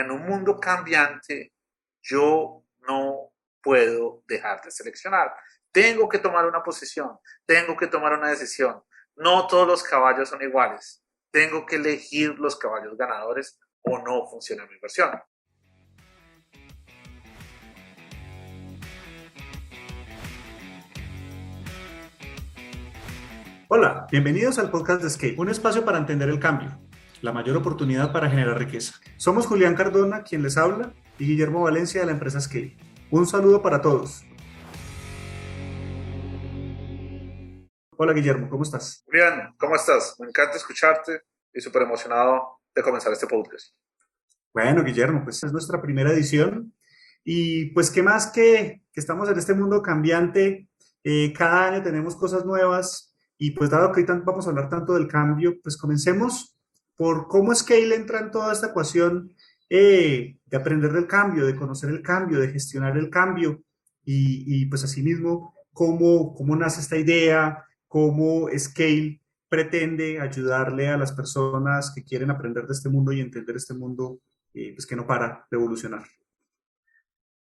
en un mundo cambiante, yo no puedo dejar de seleccionar. Tengo que tomar una posición, tengo que tomar una decisión. No todos los caballos son iguales. Tengo que elegir los caballos ganadores o no funciona mi inversión. Hola, bienvenidos al podcast de Escape, un espacio para entender el cambio, la mayor oportunidad para generar riqueza. Somos Julián Cardona, quien les habla, y Guillermo Valencia de la empresa Scale. Un saludo para todos. Hola Guillermo, ¿cómo estás? Bien, ¿cómo estás? Me encanta escucharte y súper emocionado de comenzar este podcast. Bueno, Guillermo, pues es nuestra primera edición y pues qué más que, que estamos en este mundo cambiante, eh, cada año tenemos cosas nuevas, y pues dado que hoy vamos a hablar tanto del cambio, pues comencemos por cómo Scale entra en toda esta ecuación eh, de aprender del cambio, de conocer el cambio, de gestionar el cambio y, y pues asimismo cómo, cómo nace esta idea, cómo Scale pretende ayudarle a las personas que quieren aprender de este mundo y entender este mundo eh, pues que no para de evolucionar.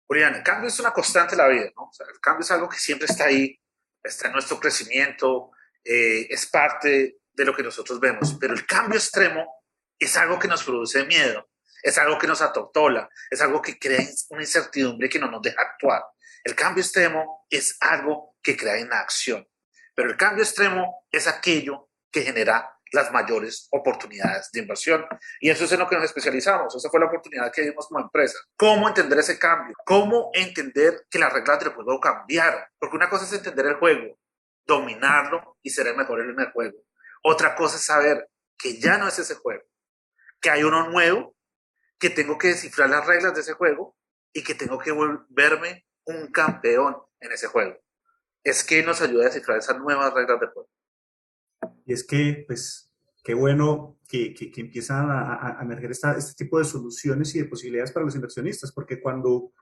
Julián, el cambio es una constante en la vida, ¿no? O sea, el cambio es algo que siempre está ahí, está en nuestro crecimiento, eh, es parte de lo que nosotros vemos, pero el cambio extremo es algo que nos produce miedo, es algo que nos atotola, es algo que crea una incertidumbre que no nos deja actuar. El cambio extremo es algo que crea inacción, pero el cambio extremo es aquello que genera las mayores oportunidades de inversión. Y eso es en lo que nos especializamos. Esa fue la oportunidad que dimos como empresa. ¿Cómo entender ese cambio? ¿Cómo entender que las reglas del juego cambiaron? Porque una cosa es entender el juego dominarlo y ser el mejor en el juego. Otra cosa es saber que ya no es ese juego, que hay uno nuevo, que tengo que descifrar las reglas de ese juego y que tengo que volverme un campeón en ese juego. Es que nos ayuda a descifrar esas nuevas reglas de juego. Y es que, pues, qué bueno que, que, empiezan a, a emerger esta, este tipo de soluciones y de posibilidades para los inversionistas, porque cuando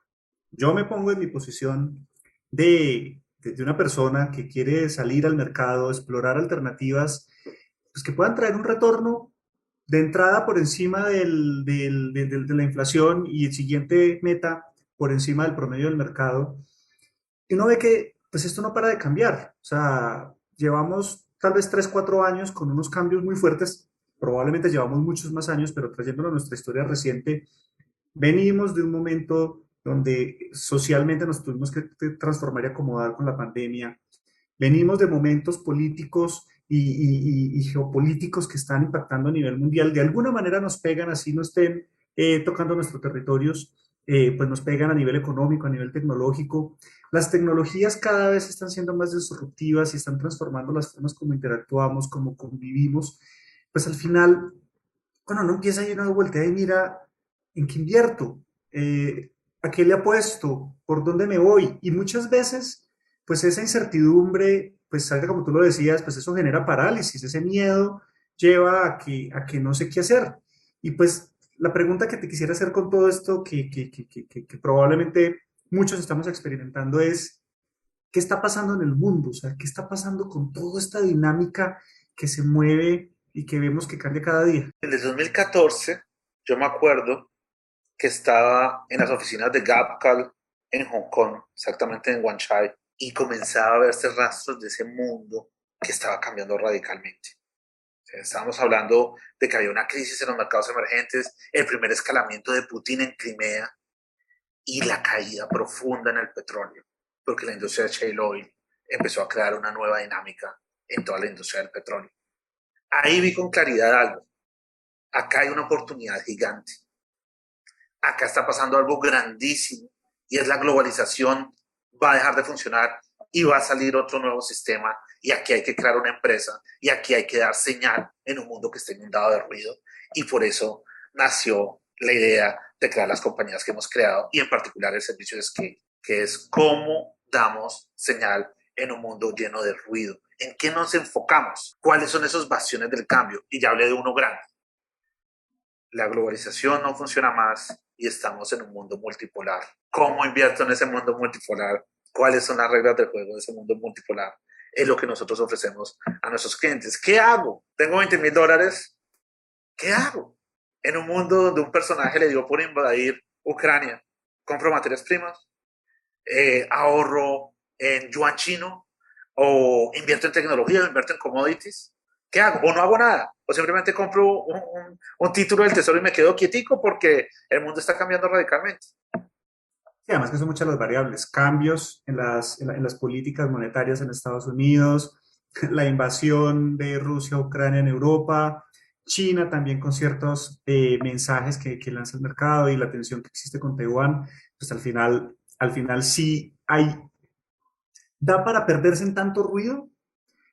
yo me pongo en mi posición de de, una persona que quiere salir al mercado, explorar alternativas, pues que puedan traer un retorno de entrada por encima del, del, de la inflación y el siguiente meta por encima del promedio del mercado. Y uno ve que pues esto no para de cambiar. O sea, llevamos tal vez 3, 4 años con unos cambios muy fuertes. Probablemente llevamos muchos más años, pero trayéndolo a nuestra historia reciente, venimos de un momento donde socialmente nos tuvimos que transformar y acomodar con la pandemia. Venimos de momentos políticos y, geopolíticos que están impactando a nivel mundial. De alguna manera nos pegan, así no estén eh, tocando nuestros territorios, eh, pues nos pegan a nivel económico, a nivel tecnológico. Las tecnologías cada vez están siendo más disruptivas y están transformando las formas como interactuamos, como convivimos. Pues al final, cuando no empieza a ir una vuelta y mira en qué invierto, eh, ¿A qué le apuesto? ¿Por dónde me voy? Y muchas veces, pues esa incertidumbre, pues salga como tú lo decías, pues eso genera parálisis, ese miedo lleva a que, a que no sé qué hacer. Y pues la pregunta que te quisiera hacer con todo esto, que, que, que, que probablemente muchos estamos experimentando, es, ¿qué está pasando en el mundo? O sea, ¿qué está pasando con toda esta dinámica que se mueve y que vemos que cambia cada día? En el 2014, yo me acuerdo que estaba en las oficinas de Gapcal en Hong Kong, exactamente en Wanchai, y comenzaba a verse rastros de ese mundo que estaba cambiando radicalmente. Estábamos hablando de que había una crisis en los mercados emergentes, el primer escalamiento de Putin en Crimea y la caída profunda en el petróleo, porque la industria de shale oil empezó a crear una nueva dinámica en toda la industria del petróleo. Ahí vi con claridad algo. Acá hay una oportunidad gigante acá está pasando algo grandísimo y es la globalización va a dejar de funcionar y va a salir otro nuevo sistema y aquí hay que crear una empresa y aquí hay que dar señal en un mundo que está inundado de ruido y por eso nació la idea de crear las compañías que hemos creado y en particular el servicio de Scale, que es cómo damos señal en un mundo lleno de ruido. ¿En qué nos enfocamos? ¿Cuáles son esos bastiones del cambio? Y ya hablé de uno grande. La globalización no funciona más y estamos en un mundo multipolar. ¿Cómo invierto en ese mundo multipolar? ¿Cuáles son las reglas del juego de ese mundo multipolar? Es lo que nosotros ofrecemos a nuestros clientes. ¿Qué hago? Tengo 20 mil dólares. ¿Qué hago? en un mundo donde un personaje le dio por invadir Ucrania, compro materias primas, eh, ahorro en yuan chino, o invierto en tecnología, o invierto en commodities. ¿Qué hago? O no hago nada, o simplemente compro un, un, título del tesoro y me quedo quietico porque el mundo está cambiando radicalmente. Sí, además que son muchas las variables, cambios en las, en las políticas monetarias en Estados Unidos, la invasión de Rusia a Ucrania en Europa, China también con ciertos eh, mensajes que, que, lanza el mercado y la tensión que existe con Taiwán, pues al final, al final sí hay, da para perderse en tanto ruido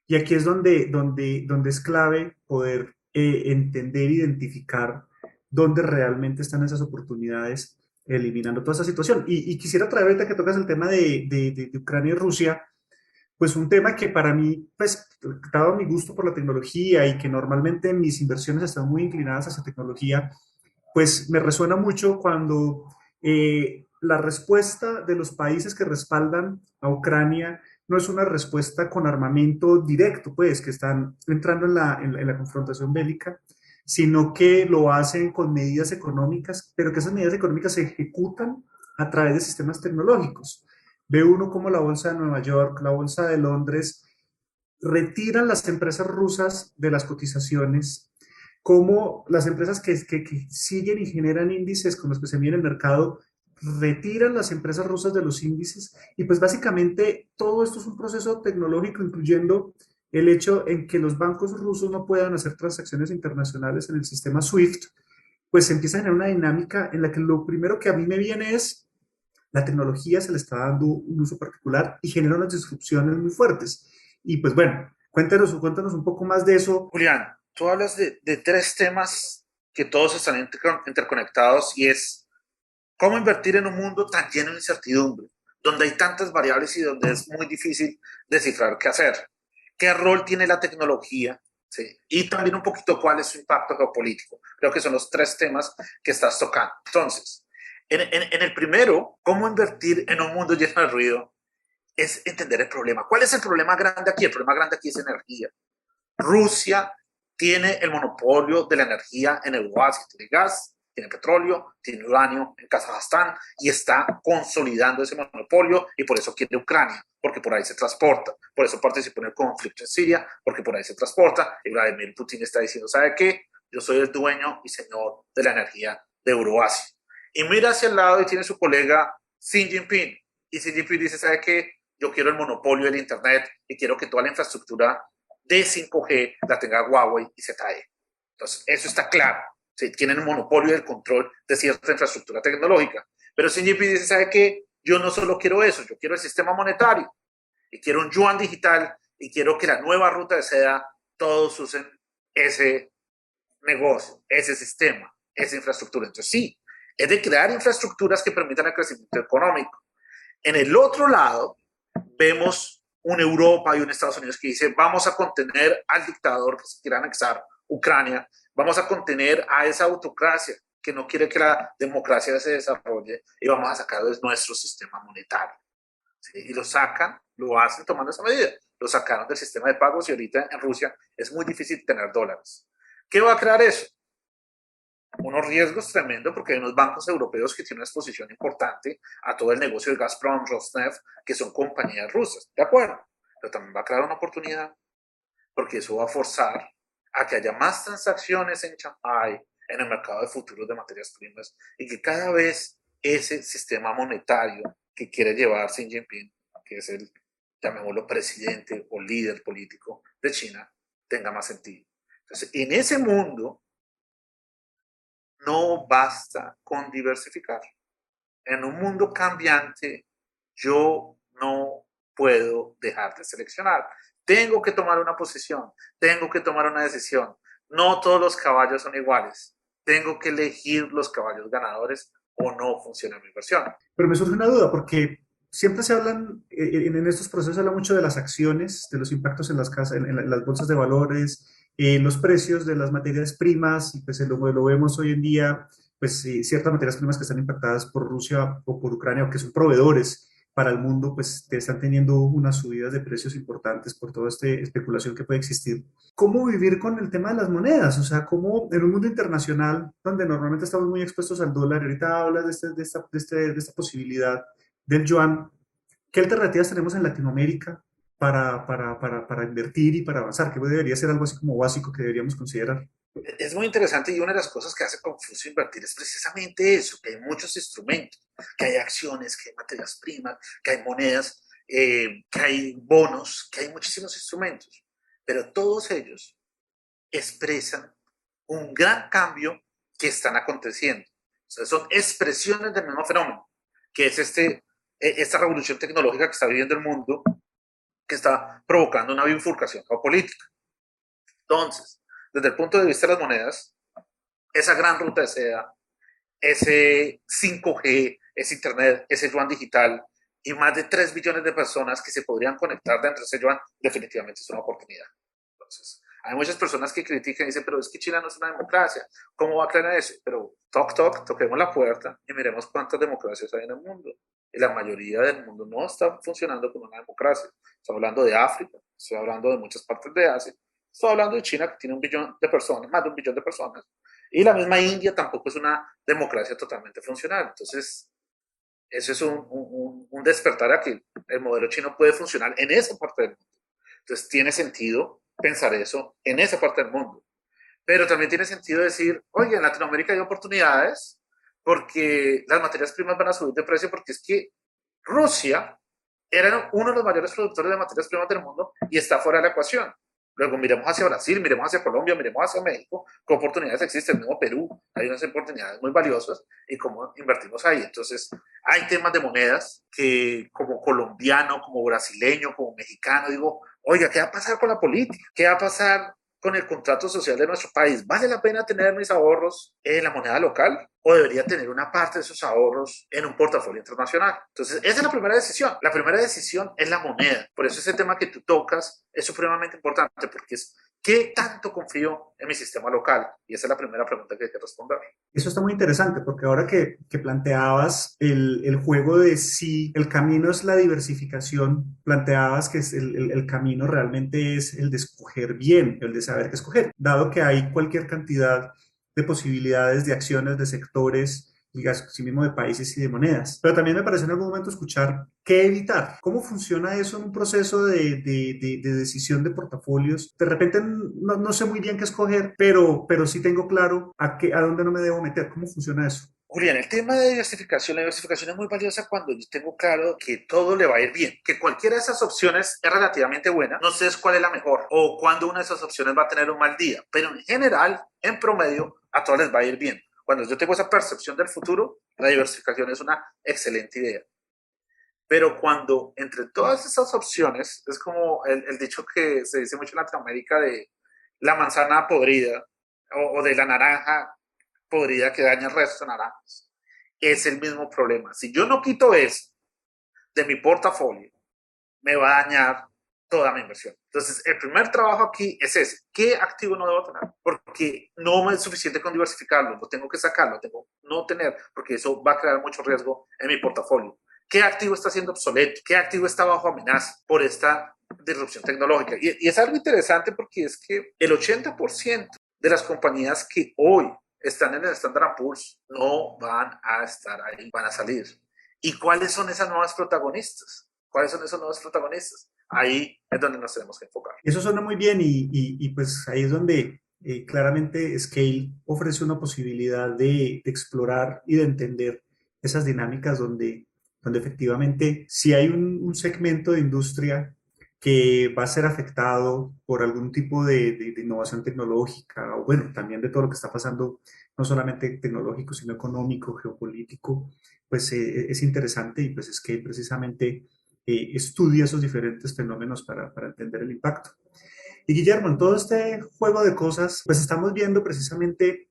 y aquí es donde, donde, donde es clave poder eh, entender, identificar dónde realmente están esas oportunidades eliminando toda esa situación. Y, quisiera traer ahorita que tocas el tema de, de, de Ucrania y Rusia, pues un tema que para mí, pues, dado mi gusto por la tecnología y que normalmente mis inversiones están muy inclinadas hacia tecnología, pues me resuena mucho cuando eh, la respuesta de los países que respaldan a Ucrania no es una respuesta con armamento directo, pues, que están entrando en la, en la confrontación bélica, sino que lo hacen con medidas económicas, pero que esas medidas económicas se ejecutan a través de sistemas tecnológicos. Ve uno como la Bolsa de Nueva York, la Bolsa de Londres, retiran las empresas rusas de las cotizaciones, como las empresas que, siguen y generan índices con los que se mide el mercado, retiran las empresas rusas de los índices y pues básicamente todo esto es un proceso tecnológico incluyendo el hecho en que los bancos rusos no puedan hacer transacciones internacionales en el sistema SWIFT, pues se empieza a generar una dinámica en la que lo primero que a mí me viene es la tecnología se le está dando un uso particular y genera unas disrupciones muy fuertes. Y pues bueno, cuéntanos, cuéntanos un poco más de eso. Julián, tú hablas de, de tres temas que todos están interconectados y es cómo invertir en un mundo tan lleno de incertidumbre, donde hay tantas variables y donde es muy difícil descifrar qué hacer. ¿Qué rol tiene la tecnología? Sí. Y también un poquito cuál es su impacto geopolítico. Creo que son los tres temas que estás tocando. Entonces, en, el primero, cómo invertir en un mundo lleno de ruido, es entender el problema. ¿Cuál es el problema grande aquí? El problema grande aquí es energía. Rusia tiene el monopolio de la energía en el tiene gas, tiene petróleo, tiene uranio en Kazajstán y está consolidando ese monopolio y por eso quiere Ucrania, porque por ahí se transporta, por eso participó en el conflicto en Siria, porque por ahí se transporta y Vladimir Putin está diciendo, ¿sabe qué? Yo soy el dueño y señor de la energía de Euroasia y mira hacia el lado y tiene su colega Xi Jinping. Y Xi Jinping dice, ¿sabe qué? Yo quiero el monopolio del Internet y quiero que toda la infraestructura de 5G la tenga Huawei y ZTE. Entonces, eso está claro. Sí, tienen monopolio del control de cierta infraestructura tecnológica. Pero Jinping dice, ¿sabe qué? Yo no solo quiero eso, yo quiero el sistema monetario y quiero un yuan digital y quiero que la nueva ruta de seda todos usen ese negocio, ese sistema, esa infraestructura. Entonces, sí, es de crear infraestructuras que permitan el crecimiento económico. En el otro lado, vemos una Europa y un Estados Unidos que dice, vamos a contener al dictador que se quiere anexar Ucrania, vamos a contener a esa autocracia que no quiere que la democracia se desarrolle y vamos a sacar de nuestro sistema monetario. Y lo sacan, lo hacen tomando esa medida. Lo sacaron del sistema de pagos y ahorita en Rusia es muy difícil tener dólares. ¿Qué va a crear eso? unos riesgos tremendos porque hay unos bancos europeos que tienen una exposición importante a todo el negocio de Gazprom, Rosneft, que son compañías rusas, ¿de acuerdo? Pero también va a crear una oportunidad porque eso va a forzar a que haya más transacciones en Shanghai, en el mercado de futuros de materias primas y que cada vez ese sistema monetario que quiere llevar Xi Jinping, que es el, llamémoslo, presidente o líder político de China, tenga más sentido. Entonces, en ese mundo no basta con diversificar. En un mundo cambiante, yo no puedo dejar de seleccionar. Tengo que tomar una posición, tengo que tomar una decisión. No todos los caballos son iguales. Tengo que elegir los caballos ganadores o no funciona mi inversión. Pero me surge una duda porque siempre se hablan, eh, en estos procesos se habla mucho de las acciones, de los impactos en las, casas, en las bolsas de valores, en los precios de las materias primas, y pues lo, lo vemos hoy en día, pues ciertas materias primas que están impactadas por Rusia o por Ucrania o que son proveedores para el mundo, pues están teniendo unas subidas de precios importantes por toda esta especulación que puede existir. ¿Cómo vivir con el tema de las monedas? O sea, ¿cómo en un mundo internacional donde normalmente estamos muy expuestos al dólar, ahorita hablas de, este, de, esta, de, este, de esta posibilidad del yuan, ¿qué alternativas tenemos en Latinoamérica para, para, para, para invertir y para avanzar? ¿Qué debería ser algo así como básico que deberíamos considerar? Es muy interesante y una de las cosas que hace confuso invertir es precisamente eso, que hay muchos instrumentos, que hay acciones, que hay materias primas, que hay monedas, eh, que hay bonos, que hay muchísimos instrumentos, pero todos ellos expresan un gran cambio que están aconteciendo. O sea, son expresiones del mismo fenómeno, que es este, e, esta revolución tecnológica que está viviendo el mundo, que está provocando una bifurcación geopolítica. Entonces, desde el punto de vista de las monedas, esa gran ruta de seda, ese 5G, ese Internet, ese yuan digital y más de 3 billones de personas que se podrían conectar dentro de ese yuan, definitivamente es una oportunidad. Entonces, hay muchas personas que critican y dicen, pero es que China no es una democracia, ¿cómo va a creer eso? Pero toc, toc, toquemos la puerta y miremos cuántas democracias hay en el mundo. Y la mayoría del mundo no está funcionando como una democracia. Estoy hablando de África, estoy hablando de muchas partes de Asia, Estoy hablando de China, que tiene un billón de personas, más de un billón de personas. Y la misma India tampoco es una democracia totalmente funcional. Entonces, eso es un, un, un despertar a que el modelo chino puede funcionar en esa parte del mundo. Entonces, tiene sentido pensar eso en esa parte del mundo. Pero también tiene sentido decir, oye, en Latinoamérica hay oportunidades porque las materias primas van a subir de precio porque es que Rusia era uno de los mayores productores de materias primas del mundo y está fuera de la ecuación. Luego miremos hacia Brasil, miremos hacia Colombia, miremos hacia México, qué oportunidades existen, mismo Perú, hay unas oportunidades muy valiosas y cómo invertimos ahí. Entonces, hay temas de monedas que como colombiano, como brasileño, como mexicano, digo, oiga, ¿qué va a pasar con la política? ¿Qué va a pasar con el contrato social de nuestro país? ¿Vale la pena tener mis ahorros en la moneda local o debería tener una parte de esos ahorros en un portafolio internacional? Entonces, esa es la primera decisión. La primera decisión es la moneda. Por eso ese tema que tú tocas es supremamente importante porque es ¿Qué tanto confío en mi sistema local? Y esa es la primera pregunta que hay que responder. Eso está muy interesante porque ahora que, planteabas el, juego de si el camino es la diversificación, planteabas que el, camino realmente es el de escoger bien, el de saber qué escoger, dado que hay cualquier cantidad de posibilidades de acciones, de sectores, sí mismo de países y de monedas. Pero también me parece en algún momento escuchar qué evitar. ¿Cómo funciona eso en un proceso de, de, de, decisión de portafolios? De repente no, no, sé muy bien qué escoger, pero, pero sí tengo claro a, qué, a dónde no me debo meter. ¿Cómo funciona eso? Julián, el tema de diversificación, la diversificación es muy valiosa cuando yo tengo claro que todo le va a ir bien, que cualquiera de esas opciones es relativamente buena, no sé cuál es la mejor o cuándo una de esas opciones va a tener un mal día, pero en general, en promedio, a todas les va a ir bien. Cuando yo tengo esa percepción del futuro, la diversificación es una excelente idea. Pero cuando entre todas esas opciones, es como el, el dicho que se dice mucho en Latinoamérica de la manzana podrida o, o de la naranja podrida que daña el resto de naranjas, es el mismo problema. Si yo no quito eso de mi portafolio, me va a dañar toda mi inversión. Entonces, el primer trabajo aquí es ese. ¿Qué activo no debo tener? Porque no es suficiente con diversificarlo, lo tengo que sacarlo, tengo no tener, porque eso va a crear mucho riesgo en mi portafolio. ¿Qué activo está siendo obsoleto? ¿Qué activo está bajo amenaza por esta disrupción tecnológica? Y, y es algo interesante porque es que el 80% de las compañías que hoy están en el Standard Poor's no van a estar ahí, van a salir. ¿Y cuáles son esas nuevas protagonistas? ¿Cuáles son esos nuevos protagonistas? Ahí es donde nos tenemos que enfocar. Eso suena muy bien y, y, pues ahí es donde eh, claramente Scale ofrece una posibilidad de, de, explorar y de entender esas dinámicas donde, donde efectivamente si hay un, un, segmento de industria que va a ser afectado por algún tipo de, de, de, innovación tecnológica, o bueno, también de todo lo que está pasando, no solamente tecnológico, sino económico, geopolítico, pues eh, es interesante y pues es que precisamente eh, estudia esos diferentes fenómenos para, entender el impacto. Y Guillermo, en todo este juego de cosas, pues estamos viendo precisamente,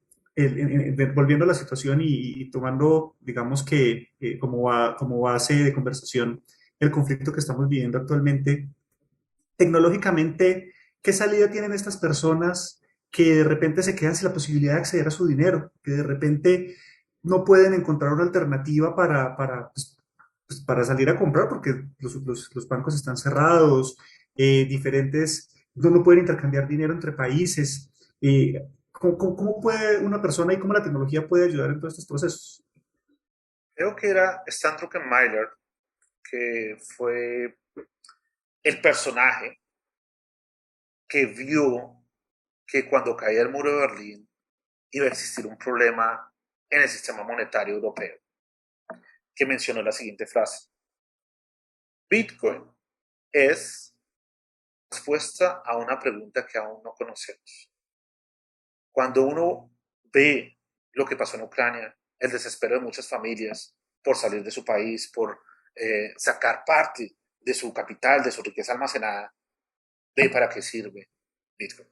volviendo a la situación y, tomando, digamos que eh, como, base de conversación, el conflicto que estamos viviendo actualmente, tecnológicamente, ¿qué salida tienen estas personas que de repente se quedan sin la posibilidad de acceder a su dinero, que de repente no pueden encontrar una alternativa para, para pues, pues, para salir a comprar porque los, bancos están cerrados, eh, diferentes, no, pueden intercambiar dinero entre países. Eh, ¿cómo, ¿cómo, puede una persona y cómo la tecnología puede ayudar en todos estos procesos? Creo que era Stan Druckenmiller, que fue el personaje que vio que cuando caía el muro de Berlín iba a existir un problema en el sistema monetario europeo, que mencionó la siguiente frase. Bitcoin es respuesta a una pregunta que aún no conocemos. Cuando uno ve lo que pasó en Ucrania, el desespero de muchas familias por salir de su país, por eh, sacar parte de su capital, de su riqueza almacenada, ve para qué sirve Bitcoin.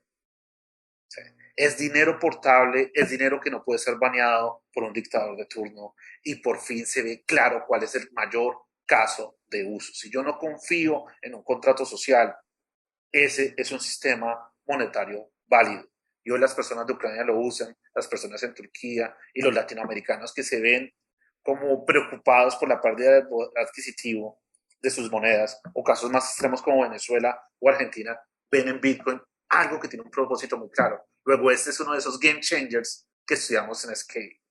Es dinero portable, es dinero que no puede ser baneado por un dictador de turno y por fin se ve claro cuál es el mayor caso de uso. Si yo no confío en un contrato social, ese es un sistema monetario válido. Y hoy las personas de Ucrania lo usan, las personas en Turquía y los latinoamericanos que se ven como preocupados por la pérdida de adquisitivo de sus monedas, o casos más extremos como Venezuela o Argentina, ven en Bitcoin algo que tiene un propósito muy claro. Luego, este es uno de esos game changers que estudiamos en Scale.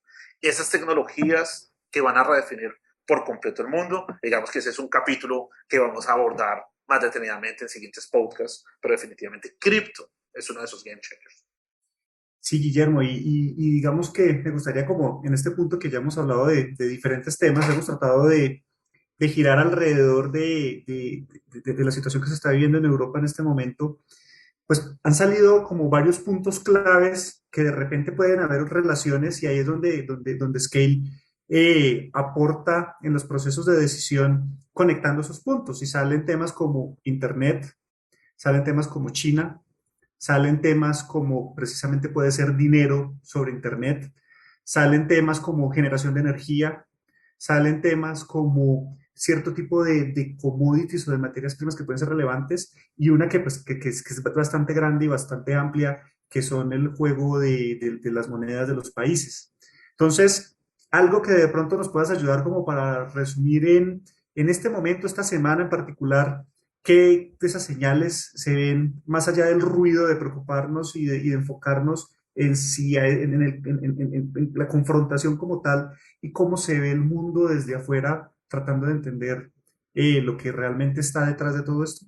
Esas tecnologías que van a redefinir por completo el mundo, digamos que ese es un capítulo que vamos a abordar más detenidamente en siguientes podcasts, pero definitivamente cripto es uno de esos game changers. Sí, Guillermo, y, digamos que me gustaría como en este punto que ya hemos hablado de, diferentes temas, hemos tratado de, girar alrededor de, de, la situación que se está viviendo en Europa en este momento, pues han salido como varios puntos claves que de repente pueden haber relaciones y ahí es donde, donde, donde Scale eh, aporta en los procesos de decisión conectando esos puntos. Y salen temas como Internet, salen temas como China, salen temas como precisamente puede ser dinero sobre Internet, salen temas como generación de energía, salen temas como cierto tipo de, de, commodities o de materias primas que pueden ser relevantes y una que, pues, que, es, que, es, bastante grande y bastante amplia, que son el juego de, de, las monedas de los países. Entonces, algo que de pronto nos puedas ayudar como para resumir en, en este momento, esta semana en particular, ¿qué de esas señales se ven más allá del ruido de preocuparnos y de, y enfocarnos en, si, en, en, en, la confrontación como tal y cómo se ve el mundo desde afuera tratando de entender eh, lo que realmente está detrás de todo esto?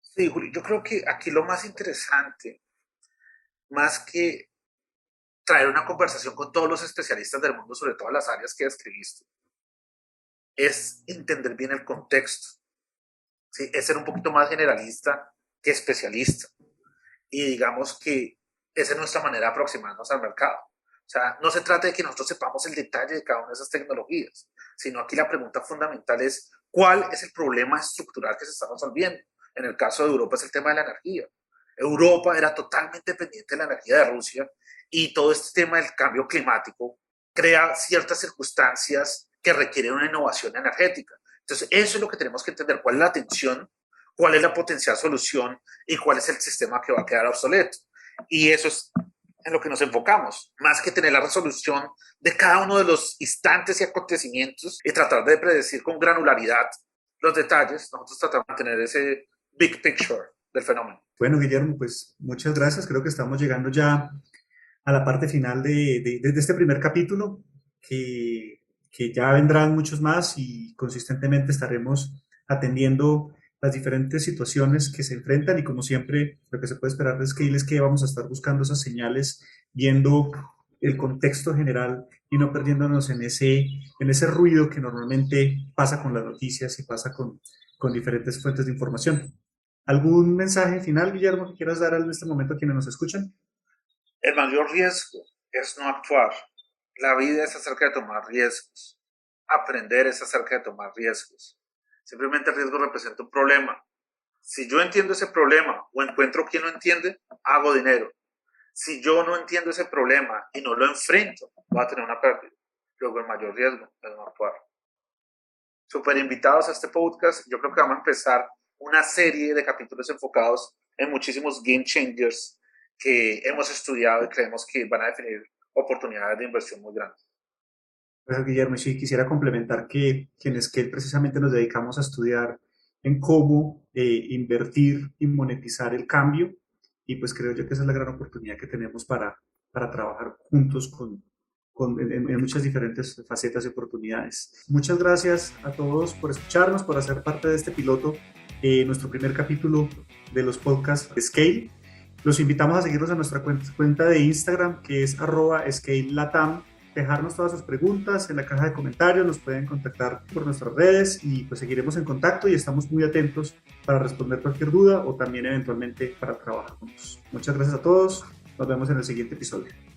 Sí, Juli, yo creo que aquí lo más interesante, más que traer una conversación con todos los especialistas del mundo sobre todas las áreas que describiste, es entender bien el contexto. ¿sí? Es ser un poquito más generalista que especialista. Y digamos que esa es nuestra manera de aproximarnos al mercado. O sea, no se trata de que nosotros sepamos el detalle de cada una de esas tecnologías, sino aquí la pregunta fundamental es cuál es el problema estructural que se está resolviendo. En el caso de Europa es el tema de la energía. Europa era totalmente dependiente de la energía de Rusia y todo este tema del cambio climático crea ciertas circunstancias que requieren una innovación energética. Entonces, eso es lo que tenemos que entender, cuál es la tensión, cuál es la potencial solución y cuál es el sistema que va a quedar obsoleto. Y eso es en lo que nos enfocamos, más que tener la resolución de cada uno de los instantes y acontecimientos y tratar de predecir con granularidad los detalles, nosotros tratamos de tener ese big picture del fenómeno. Bueno, Guillermo, pues muchas gracias. Creo que estamos llegando ya a la parte final de, de, de este primer capítulo, que, que ya vendrán muchos más y consistentemente estaremos atendiendo las diferentes situaciones que se enfrentan y como siempre lo que se puede esperar de Scale es que vamos a estar buscando esas señales, viendo el contexto general y no perdiéndonos en ese, en ese ruido que normalmente pasa con las noticias y pasa con, con diferentes fuentes de información. ¿Algún mensaje final, Guillermo, que quieras dar en este momento a quienes nos escuchan? El mayor riesgo es no actuar. La vida es acerca de tomar riesgos. Aprender es acerca de tomar riesgos. Simplemente el riesgo representa un problema. Si yo entiendo ese problema o encuentro quien lo entiende, hago dinero. Si yo no entiendo ese problema y no lo enfrento, voy a tener una pérdida. Luego el mayor riesgo es no actuar. Super invitados a este podcast. Yo creo que vamos a empezar una serie de capítulos enfocados en muchísimos game changers que hemos estudiado y creemos que van a definir oportunidades de inversión muy grandes. Guillermo. Y quisiera complementar que, que en Scale precisamente nos dedicamos a estudiar en cómo eh, invertir y monetizar el cambio. Y pues creo yo que esa es la gran oportunidad que tenemos para, para trabajar juntos con, con en, muchas diferentes facetas y oportunidades. Muchas gracias a todos por escucharnos, por hacer parte de este piloto, eh, nuestro primer capítulo de los podcasts Scale. Los invitamos a seguirnos a nuestra cuenta, de Instagram, que es arroba ScaleLatam dejarnos todas sus preguntas en la caja de comentarios, nos pueden contactar por nuestras redes y pues seguiremos en contacto y estamos muy atentos para responder cualquier duda o también eventualmente para trabajar juntos. Muchas gracias a todos, nos vemos en el siguiente episodio.